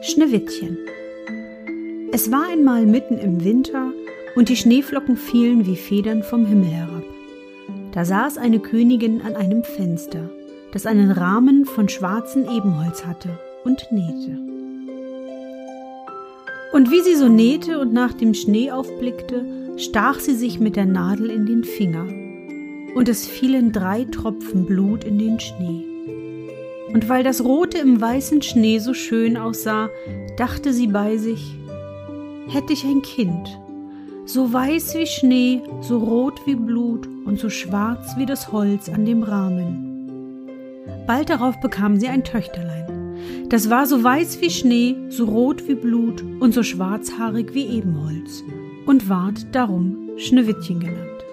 Schneewittchen. Es war einmal mitten im Winter und die Schneeflocken fielen wie Federn vom Himmel herab. Da saß eine Königin an einem Fenster, das einen Rahmen von schwarzem Ebenholz hatte, und nähte. Und wie sie so nähte und nach dem Schnee aufblickte, stach sie sich mit der Nadel in den Finger, und es fielen drei Tropfen Blut in den Schnee. Und weil das Rote im weißen Schnee so schön aussah, dachte sie bei sich, hätte ich ein Kind, so weiß wie Schnee, so rot wie Blut und so schwarz wie das Holz an dem Rahmen. Bald darauf bekam sie ein Töchterlein. Das war so weiß wie Schnee, so rot wie Blut und so schwarzhaarig wie Ebenholz und ward darum Schneewittchen genannt.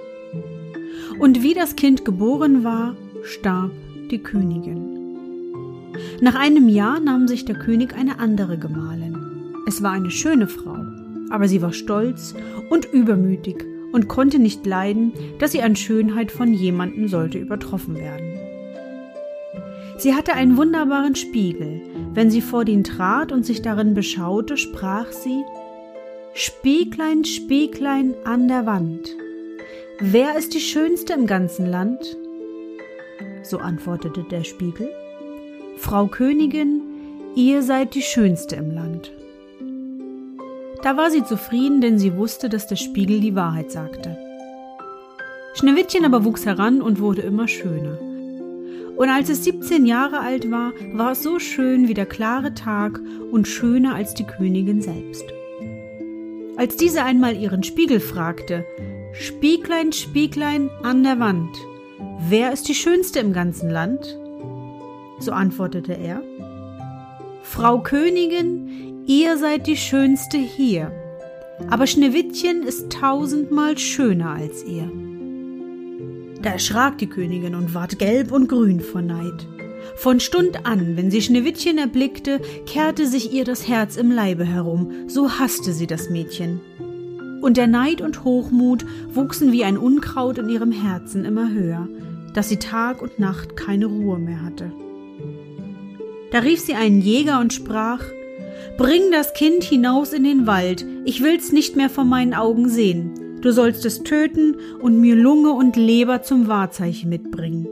Und wie das Kind geboren war, starb die Königin. Nach einem Jahr nahm sich der König eine andere Gemahlin. Es war eine schöne Frau, aber sie war stolz und übermütig und konnte nicht leiden, dass sie an Schönheit von jemandem sollte übertroffen werden. Sie hatte einen wunderbaren Spiegel. Wenn sie vor den trat und sich darin beschaute, sprach sie Spieglein, Spieglein an der Wand, wer ist die Schönste im ganzen Land? So antwortete der Spiegel Frau Königin, ihr seid die Schönste im Land. Da war sie zufrieden, denn sie wusste, dass der Spiegel die Wahrheit sagte. Schneewittchen aber wuchs heran und wurde immer schöner. Und als es 17 Jahre alt war, war es so schön wie der klare Tag und schöner als die Königin selbst. Als diese einmal ihren Spiegel fragte, Spieglein, Spieglein an der Wand, wer ist die Schönste im ganzen Land? So antwortete er, Frau Königin, ihr seid die Schönste hier, aber Schneewittchen ist tausendmal schöner als ihr. Da erschrak die Königin und ward gelb und grün vor Neid. Von Stund an, wenn sie Schneewittchen erblickte, kehrte sich ihr das Herz im Leibe herum, so hasste sie das Mädchen. Und der Neid und Hochmut wuchsen wie ein Unkraut in ihrem Herzen immer höher, dass sie Tag und Nacht keine Ruhe mehr hatte. Da rief sie einen Jäger und sprach Bring das Kind hinaus in den Wald, ich will's nicht mehr vor meinen Augen sehen. Du sollst es töten und mir Lunge und Leber zum Wahrzeichen mitbringen.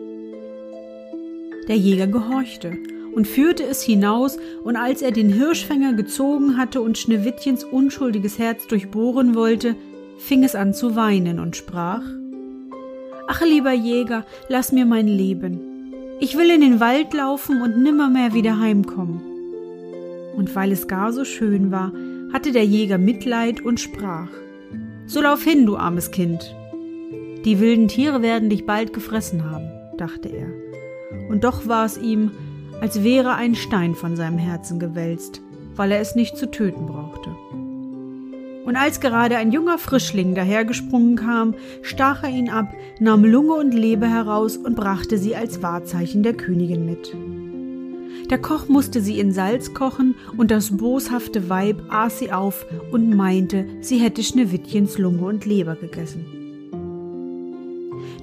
Der Jäger gehorchte und führte es hinaus, und als er den Hirschfänger gezogen hatte und Schneewittchens unschuldiges Herz durchbohren wollte, fing es an zu weinen und sprach Ach lieber Jäger, lass mir mein Leben, ich will in den Wald laufen und nimmermehr wieder heimkommen. Und weil es gar so schön war, hatte der Jäger Mitleid und sprach So lauf hin, du armes Kind. Die wilden Tiere werden dich bald gefressen haben, dachte er. Und doch war es ihm, als wäre ein Stein von seinem Herzen gewälzt, weil er es nicht zu töten brauchte. Und als gerade ein junger Frischling dahergesprungen kam, stach er ihn ab, nahm Lunge und Leber heraus und brachte sie als Wahrzeichen der Königin mit. Der Koch musste sie in Salz kochen, und das boshafte Weib aß sie auf und meinte, sie hätte Schneewittchens Lunge und Leber gegessen.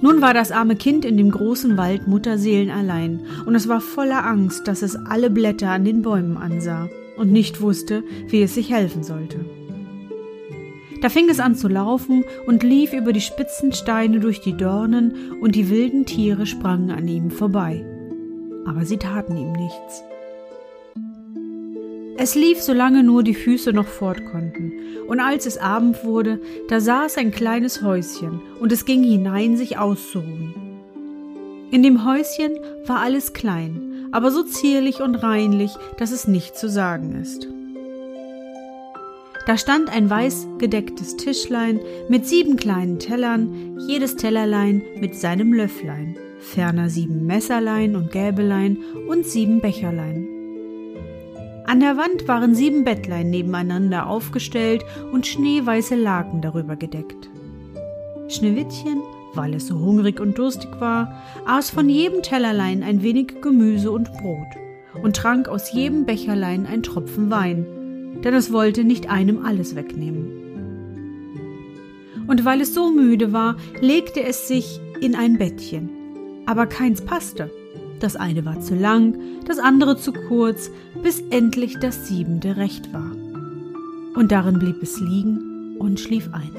Nun war das arme Kind in dem großen Wald Mutterseelen allein, und es war voller Angst, dass es alle Blätter an den Bäumen ansah und nicht wusste, wie es sich helfen sollte. Da fing es an zu laufen und lief über die spitzen Steine durch die Dornen, und die wilden Tiere sprangen an ihm vorbei. Aber sie taten ihm nichts. Es lief, solange nur die Füße noch fort konnten, und als es Abend wurde, da saß ein kleines Häuschen, und es ging hinein, sich auszuruhen. In dem Häuschen war alles klein, aber so zierlich und reinlich, dass es nicht zu sagen ist. Da stand ein weiß gedecktes Tischlein mit sieben kleinen Tellern, jedes Tellerlein mit seinem Löfflein, ferner sieben Messerlein und Gäbelein und sieben Becherlein. An der Wand waren sieben Bettlein nebeneinander aufgestellt und schneeweiße Laken darüber gedeckt. Schneewittchen weil es so hungrig und durstig war, aß von jedem Tellerlein ein wenig Gemüse und Brot und trank aus jedem Becherlein ein Tropfen Wein, denn es wollte nicht einem alles wegnehmen. Und weil es so müde war, legte es sich in ein Bettchen, aber keins passte. Das eine war zu lang, das andere zu kurz, bis endlich das siebente recht war. Und darin blieb es liegen und schlief ein.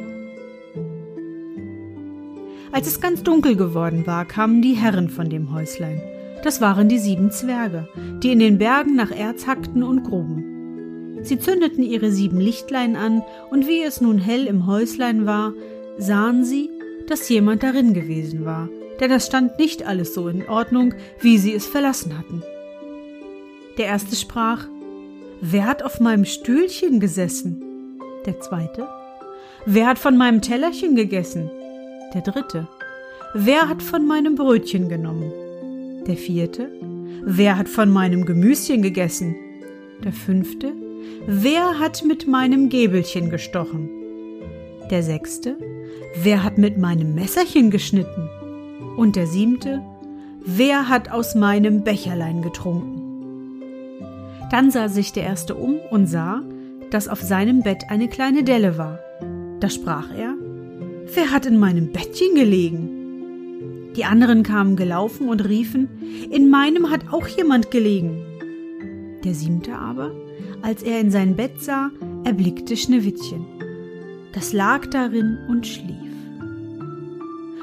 Als es ganz dunkel geworden war, kamen die Herren von dem Häuslein. Das waren die sieben Zwerge, die in den Bergen nach Erz hackten und gruben. Sie zündeten ihre sieben Lichtlein an, und wie es nun hell im Häuslein war, sahen sie, dass jemand darin gewesen war, denn es stand nicht alles so in Ordnung, wie sie es verlassen hatten. Der erste sprach, Wer hat auf meinem Stühlchen gesessen? Der zweite, Wer hat von meinem Tellerchen gegessen? Der dritte. Wer hat von meinem Brötchen genommen? Der vierte. Wer hat von meinem Gemüschen gegessen? Der fünfte. Wer hat mit meinem Gäbelchen gestochen? Der sechste. Wer hat mit meinem Messerchen geschnitten? Und der siebente. Wer hat aus meinem Becherlein getrunken? Dann sah sich der erste um und sah, dass auf seinem Bett eine kleine Delle war. Da sprach er, Wer hat in meinem Bettchen gelegen? Die anderen kamen gelaufen und riefen, in meinem hat auch jemand gelegen. Der siebte aber, als er in sein Bett sah, erblickte Schneewittchen. Das lag darin und schlief.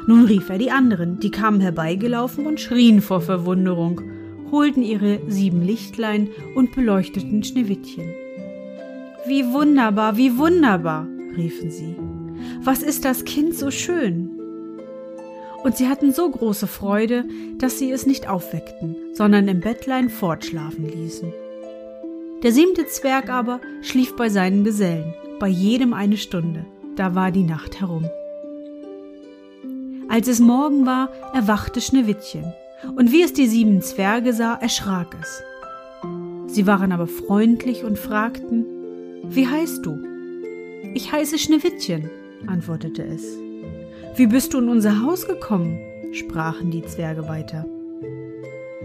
Nun rief er die anderen, die kamen herbeigelaufen und schrien vor Verwunderung, holten ihre sieben Lichtlein und beleuchteten Schneewittchen. Wie wunderbar, wie wunderbar, riefen sie was ist das Kind so schön? Und sie hatten so große Freude, dass sie es nicht aufweckten, sondern im Bettlein fortschlafen ließen. Der siebte Zwerg aber schlief bei seinen Gesellen, bei jedem eine Stunde, da war die Nacht herum. Als es Morgen war, erwachte Schneewittchen, und wie es die sieben Zwerge sah, erschrak es. Sie waren aber freundlich und fragten, Wie heißt du? Ich heiße Schneewittchen, antwortete es. Wie bist du in unser Haus gekommen? sprachen die Zwerge weiter.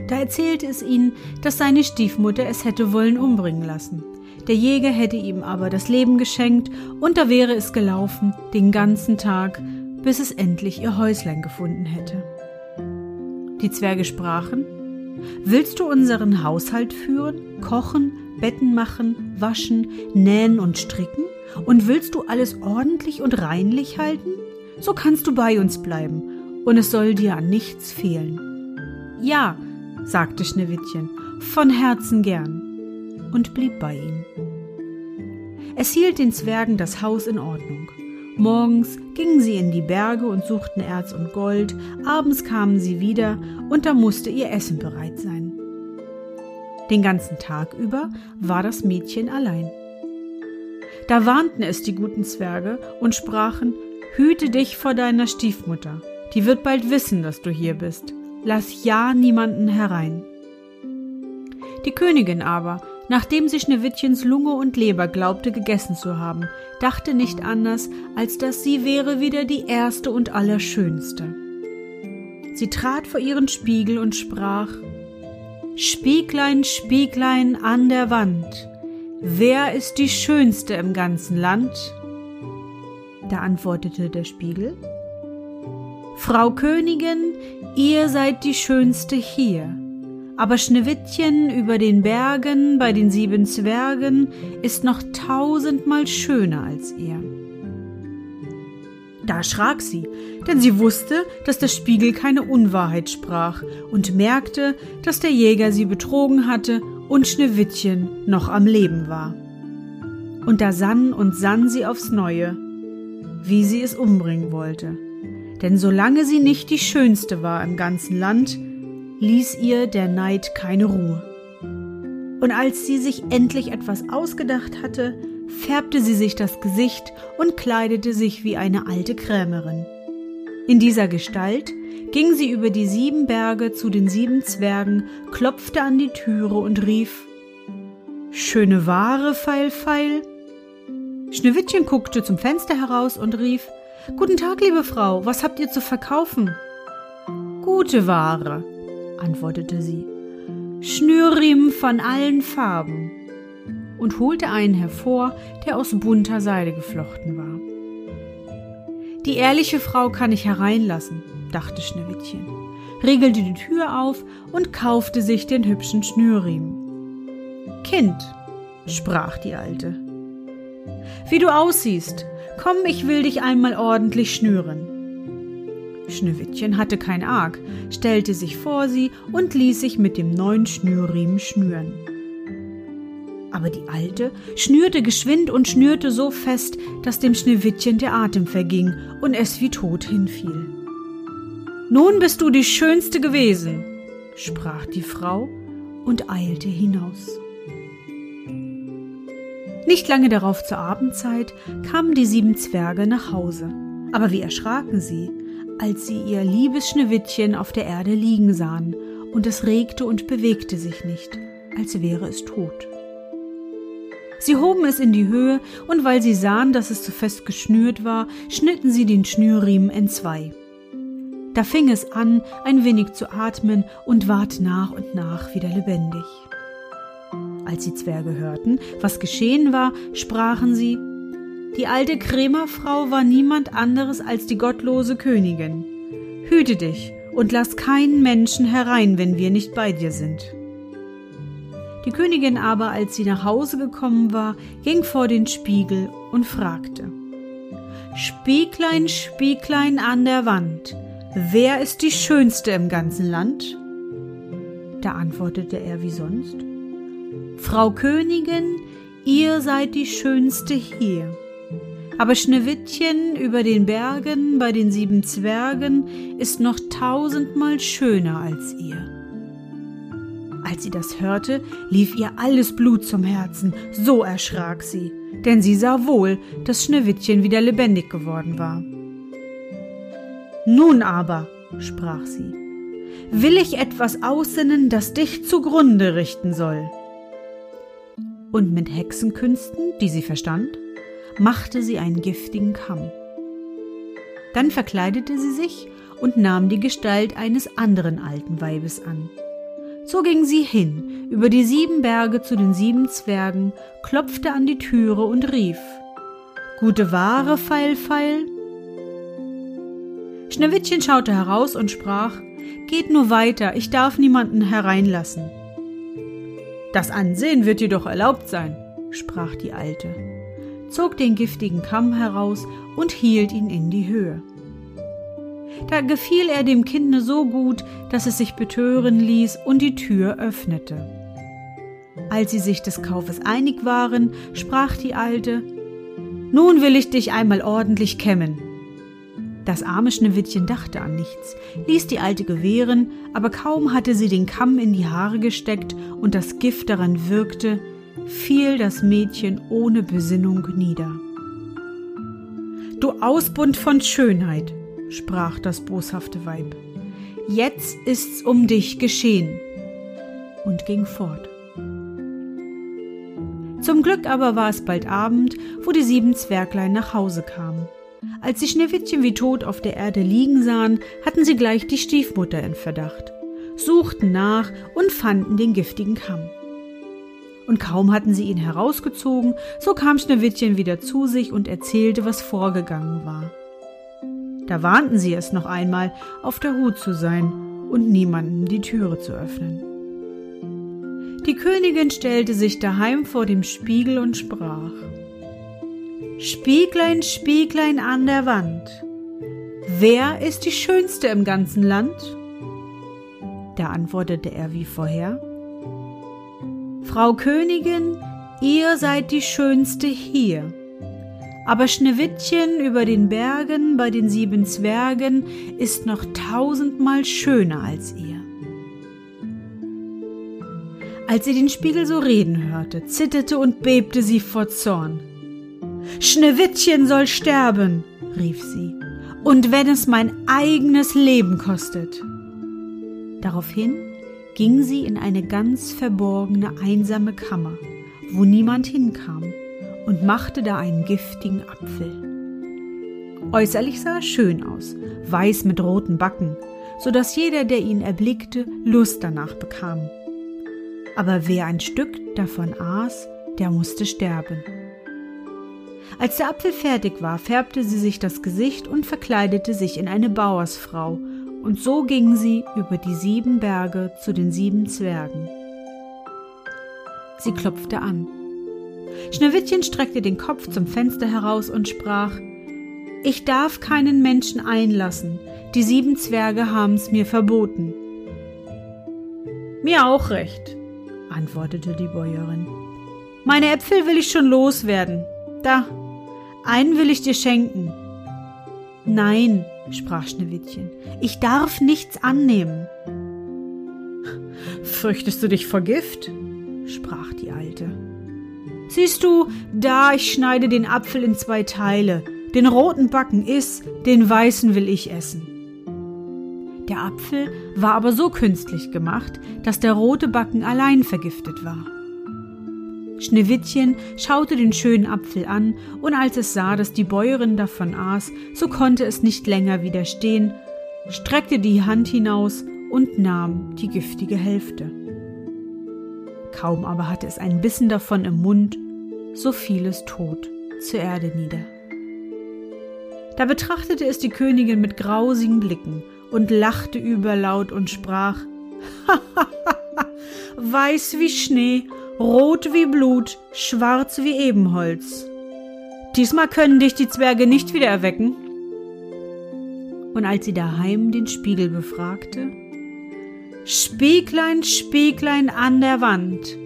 Da erzählte es ihnen, dass seine Stiefmutter es hätte wollen umbringen lassen. Der Jäger hätte ihm aber das Leben geschenkt, und da wäre es gelaufen, den ganzen Tag, bis es endlich ihr Häuslein gefunden hätte. Die Zwerge sprachen Willst du unseren Haushalt führen, kochen, Betten machen, waschen, nähen und stricken? Und willst du alles ordentlich und reinlich halten? So kannst du bei uns bleiben, und es soll dir an nichts fehlen. Ja, sagte Schneewittchen, von Herzen gern, und blieb bei ihnen. Es hielt den Zwergen das Haus in Ordnung. Morgens gingen sie in die Berge und suchten Erz und Gold, abends kamen sie wieder, und da musste ihr Essen bereit sein. Den ganzen Tag über war das Mädchen allein. Da warnten es die guten Zwerge und sprachen, Hüte dich vor deiner Stiefmutter, die wird bald wissen, dass du hier bist. Lass ja niemanden herein. Die Königin aber, nachdem sie Schneewittchens Lunge und Leber glaubte gegessen zu haben, dachte nicht anders, als dass sie wäre wieder die erste und allerschönste. Sie trat vor ihren Spiegel und sprach Spieglein, Spieglein an der Wand, Wer ist die Schönste im ganzen Land? Da antwortete der Spiegel, Frau Königin, ihr seid die Schönste hier, aber Schneewittchen über den Bergen bei den sieben Zwergen ist noch tausendmal schöner als ihr. Da erschrak sie, denn sie wusste, dass der Spiegel keine Unwahrheit sprach und merkte, dass der Jäger sie betrogen hatte und Schneewittchen noch am Leben war. Und da sann und sann sie aufs Neue, wie sie es umbringen wollte. Denn solange sie nicht die Schönste war im ganzen Land, ließ ihr der Neid keine Ruhe. Und als sie sich endlich etwas ausgedacht hatte, färbte sie sich das Gesicht und kleidete sich wie eine alte Krämerin. In dieser Gestalt ging sie über die sieben Berge zu den sieben Zwergen, klopfte an die Türe und rief Schöne Ware, Feil, Feil. Schneewittchen guckte zum Fenster heraus und rief Guten Tag, liebe Frau, was habt ihr zu verkaufen? Gute Ware, antwortete sie. Schnürriemen von allen Farben und holte einen hervor, der aus bunter Seide geflochten war. Die ehrliche Frau kann ich hereinlassen, dachte Schneewittchen, riegelte die Tür auf und kaufte sich den hübschen Schnürriemen. Kind, sprach die Alte, wie du aussiehst, komm, ich will dich einmal ordentlich schnüren. Schneewittchen hatte kein Arg, stellte sich vor sie und ließ sich mit dem neuen Schnürriemen schnüren. Aber die Alte schnürte geschwind und schnürte so fest, dass dem Schneewittchen der Atem verging und es wie tot hinfiel. Nun bist du die Schönste gewesen, sprach die Frau und eilte hinaus. Nicht lange darauf zur Abendzeit kamen die sieben Zwerge nach Hause. Aber wie erschraken sie, als sie ihr liebes Schneewittchen auf der Erde liegen sahen, und es regte und bewegte sich nicht, als wäre es tot. Sie hoben es in die Höhe, und weil sie sahen, dass es zu fest geschnürt war, schnitten sie den Schnürriemen entzwei. Da fing es an, ein wenig zu atmen und ward nach und nach wieder lebendig. Als die Zwerge hörten, was geschehen war, sprachen sie die alte Krämerfrau war niemand anderes als die gottlose Königin. Hüte dich und lass keinen Menschen herein, wenn wir nicht bei dir sind. Die Königin aber, als sie nach Hause gekommen war, ging vor den Spiegel und fragte Spieglein, Spieglein an der Wand, wer ist die Schönste im ganzen Land? Da antwortete er wie sonst Frau Königin, ihr seid die Schönste hier. Aber Schneewittchen über den Bergen bei den sieben Zwergen ist noch tausendmal schöner als ihr. Als sie das hörte, lief ihr alles Blut zum Herzen, so erschrak sie, denn sie sah wohl, dass Schneewittchen wieder lebendig geworden war. Nun aber, sprach sie, will ich etwas aussinnen, das dich zugrunde richten soll. Und mit Hexenkünsten, die sie verstand, machte sie einen giftigen Kamm. Dann verkleidete sie sich und nahm die Gestalt eines anderen alten Weibes an. So ging sie hin, über die sieben Berge zu den sieben Zwergen, klopfte an die Türe und rief Gute Ware, Feil, Feil. Schneewittchen schaute heraus und sprach Geht nur weiter, ich darf niemanden hereinlassen. Das Ansehen wird dir doch erlaubt sein, sprach die Alte zog den giftigen Kamm heraus und hielt ihn in die Höhe. Da gefiel er dem Kinde so gut, dass es sich betören ließ und die Tür öffnete. Als sie sich des Kaufes einig waren, sprach die Alte Nun will ich dich einmal ordentlich kämmen. Das arme Schneewittchen dachte an nichts, ließ die Alte gewähren, aber kaum hatte sie den Kamm in die Haare gesteckt und das Gift daran wirkte, fiel das Mädchen ohne Besinnung nieder. Du Ausbund von Schönheit, sprach das boshafte Weib, jetzt ist's um dich geschehen, und ging fort. Zum Glück aber war es bald Abend, wo die sieben Zwerglein nach Hause kamen. Als die Schneewittchen wie tot auf der Erde liegen sahen, hatten sie gleich die Stiefmutter in Verdacht, suchten nach und fanden den giftigen Kamm und kaum hatten sie ihn herausgezogen, so kam Schneewittchen wieder zu sich und erzählte, was vorgegangen war. Da warnten sie es noch einmal, auf der Hut zu sein und niemanden die Türe zu öffnen. Die Königin stellte sich daheim vor dem Spiegel und sprach Spieglein, Spieglein an der Wand, wer ist die Schönste im ganzen Land? Da antwortete er wie vorher Frau Königin, ihr seid die Schönste hier. Aber Schneewittchen über den Bergen bei den sieben Zwergen ist noch tausendmal schöner als ihr. Als sie den Spiegel so reden hörte, zitterte und bebte sie vor Zorn. Schneewittchen soll sterben, rief sie, und wenn es mein eigenes Leben kostet. Daraufhin ging sie in eine ganz verborgene, einsame Kammer, wo niemand hinkam, und machte da einen giftigen Apfel. Äußerlich sah er schön aus, weiß mit roten Backen, so dass jeder, der ihn erblickte, Lust danach bekam. Aber wer ein Stück davon aß, der musste sterben. Als der Apfel fertig war, färbte sie sich das Gesicht und verkleidete sich in eine Bauersfrau, und so ging sie über die sieben Berge zu den sieben Zwergen. Sie klopfte an. Schneewittchen streckte den Kopf zum Fenster heraus und sprach Ich darf keinen Menschen einlassen, die sieben Zwerge haben's mir verboten. Mir auch recht, antwortete die Bäuerin. Meine Äpfel will ich schon loswerden. Da, einen will ich dir schenken. Nein, sprach Schneewittchen, ich darf nichts annehmen. Fürchtest du dich vor Gift? sprach die Alte. Siehst du, da ich schneide den Apfel in zwei Teile, den roten Backen iss, den weißen will ich essen. Der Apfel war aber so künstlich gemacht, dass der rote Backen allein vergiftet war. Schneewittchen schaute den schönen Apfel an, und als es sah, dass die Bäuerin davon aß, so konnte es nicht länger widerstehen, streckte die Hand hinaus und nahm die giftige Hälfte. Kaum aber hatte es einen Bissen davon im Mund, so fiel es tot zur Erde nieder. Da betrachtete es die Königin mit grausigen Blicken und lachte überlaut und sprach Weiß wie Schnee rot wie Blut, schwarz wie Ebenholz. Diesmal können dich die Zwerge nicht wieder erwecken. Und als sie daheim den Spiegel befragte, Spieglein, Spieglein an der Wand,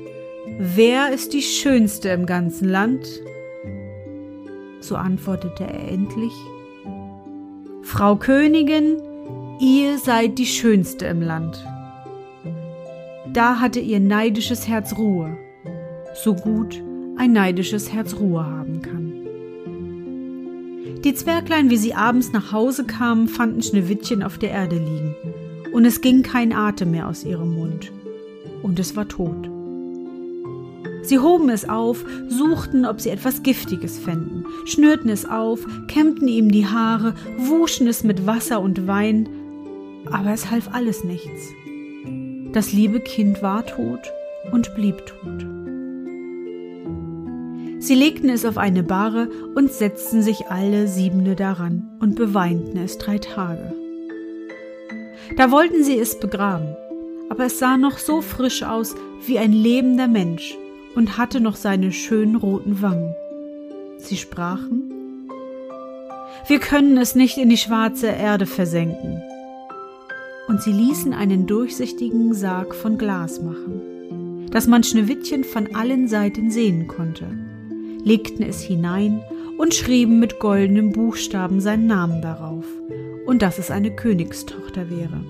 wer ist die Schönste im ganzen Land? So antwortete er endlich, Frau Königin, ihr seid die Schönste im Land. Da hatte ihr neidisches Herz Ruhe, so gut ein neidisches Herz Ruhe haben kann. Die Zwerglein, wie sie abends nach Hause kamen, fanden Schneewittchen auf der Erde liegen, und es ging kein Atem mehr aus ihrem Mund, und es war tot. Sie hoben es auf, suchten, ob sie etwas Giftiges fänden, schnürten es auf, kämmten ihm die Haare, wuschen es mit Wasser und Wein, aber es half alles nichts. Das liebe Kind war tot und blieb tot. Sie legten es auf eine Bahre und setzten sich alle Siebene daran und beweinten es drei Tage. Da wollten sie es begraben, aber es sah noch so frisch aus wie ein lebender Mensch und hatte noch seine schönen roten Wangen. Sie sprachen, wir können es nicht in die schwarze Erde versenken und sie ließen einen durchsichtigen Sarg von Glas machen, dass man Schneewittchen von allen Seiten sehen konnte, legten es hinein und schrieben mit goldenen Buchstaben seinen Namen darauf und dass es eine Königstochter wäre.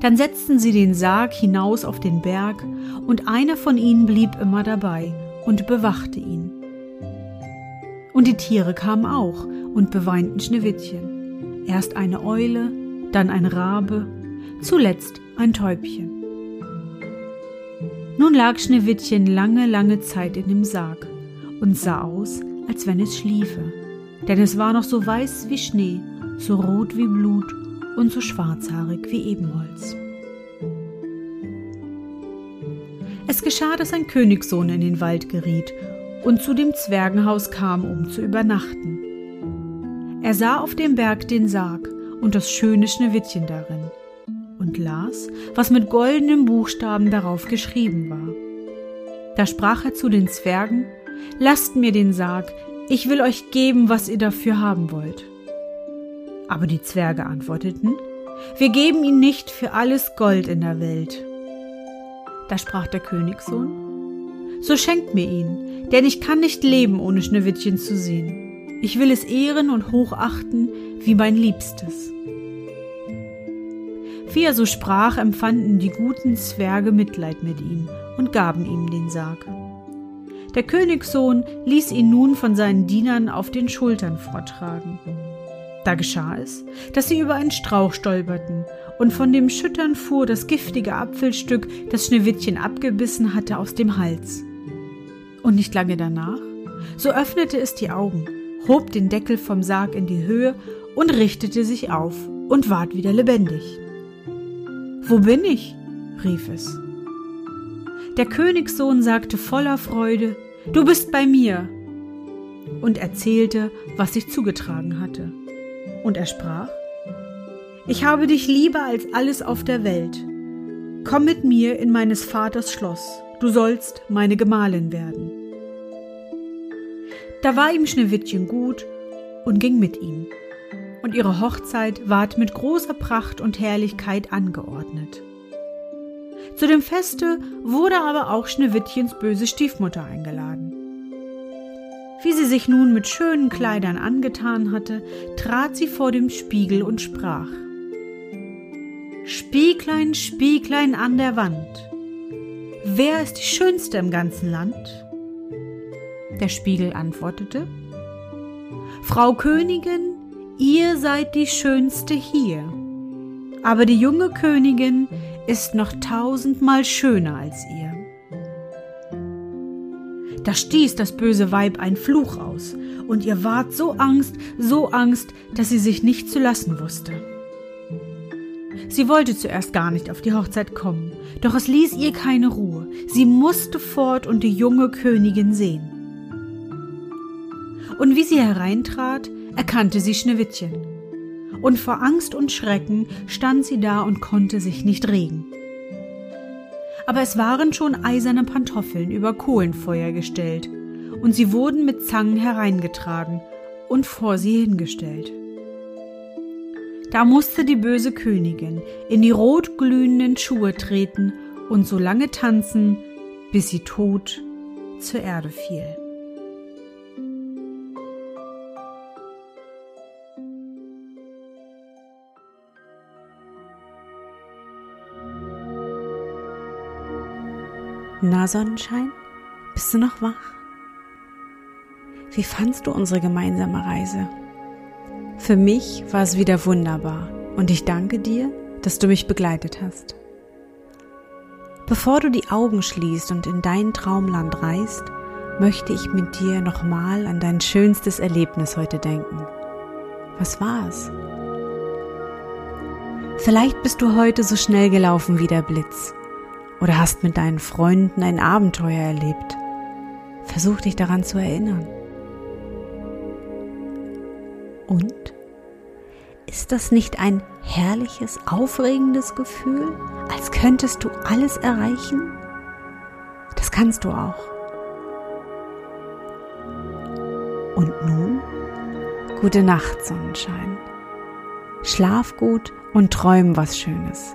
Dann setzten sie den Sarg hinaus auf den Berg, und einer von ihnen blieb immer dabei und bewachte ihn. Und die Tiere kamen auch und beweinten Schneewittchen. Erst eine Eule, dann ein Rabe, zuletzt ein Täubchen. Nun lag Schneewittchen lange, lange Zeit in dem Sarg und sah aus, als wenn es schliefe, denn es war noch so weiß wie Schnee, so rot wie Blut und so schwarzhaarig wie Ebenholz. Es geschah, dass ein Königssohn in den Wald geriet und zu dem Zwergenhaus kam, um zu übernachten. Er sah auf dem Berg den Sarg und das schöne Schneewittchen darin und las, was mit goldenen Buchstaben darauf geschrieben war. Da sprach er zu den Zwergen, Lasst mir den Sarg, ich will euch geben, was ihr dafür haben wollt. Aber die Zwerge antworteten, Wir geben ihn nicht für alles Gold in der Welt. Da sprach der Königssohn, so schenkt mir ihn, denn ich kann nicht leben, ohne Schneewittchen zu sehen. Ich will es ehren und hochachten wie mein Liebstes. Wie er so sprach, empfanden die guten Zwerge Mitleid mit ihm und gaben ihm den Sarg. Der Königssohn ließ ihn nun von seinen Dienern auf den Schultern vortragen. Da geschah es, dass sie über einen Strauch stolperten, und von dem Schüttern fuhr das giftige Apfelstück, das Schneewittchen abgebissen hatte, aus dem Hals. Und nicht lange danach, so öffnete es die Augen, hob den Deckel vom Sarg in die Höhe und richtete sich auf und ward wieder lebendig. Wo bin ich? rief es. Der Königssohn sagte voller Freude, Du bist bei mir, und erzählte, was sich zugetragen hatte. Und er sprach, Ich habe dich lieber als alles auf der Welt. Komm mit mir in meines Vaters Schloss, du sollst meine Gemahlin werden. Da war ihm Schneewittchen gut und ging mit ihm, und ihre Hochzeit ward mit großer Pracht und Herrlichkeit angeordnet. Zu dem Feste wurde aber auch Schneewittchens böse Stiefmutter eingeladen. Wie sie sich nun mit schönen Kleidern angetan hatte, trat sie vor dem Spiegel und sprach Spieglein, Spieglein an der Wand, wer ist die Schönste im ganzen Land? Der Spiegel antwortete Frau Königin, ihr seid die Schönste hier, aber die junge Königin ist noch tausendmal schöner als ihr. Da stieß das böse Weib ein Fluch aus, und ihr ward so Angst, so Angst, dass sie sich nicht zu lassen wusste. Sie wollte zuerst gar nicht auf die Hochzeit kommen, doch es ließ ihr keine Ruhe. Sie musste fort und die junge Königin sehen. Und wie sie hereintrat, erkannte sie Schneewittchen und vor Angst und Schrecken stand sie da und konnte sich nicht regen. Aber es waren schon eiserne Pantoffeln über Kohlenfeuer gestellt, und sie wurden mit Zangen hereingetragen und vor sie hingestellt. Da musste die böse Königin in die rotglühenden Schuhe treten und so lange tanzen, bis sie tot zur Erde fiel. Na, Sonnenschein, bist du noch wach? Wie fandst du unsere gemeinsame Reise? Für mich war es wieder wunderbar und ich danke dir, dass du mich begleitet hast. Bevor du die Augen schließt und in dein Traumland reist, möchte ich mit dir nochmal an dein schönstes Erlebnis heute denken. Was war es? Vielleicht bist du heute so schnell gelaufen wie der Blitz oder hast mit deinen Freunden ein Abenteuer erlebt. Versuch dich daran zu erinnern. Und? Ist das nicht ein herrliches, aufregendes Gefühl, als könntest du alles erreichen? Das kannst du auch. Und nun, gute Nacht, Sonnenschein. Schlaf gut und träum was Schönes.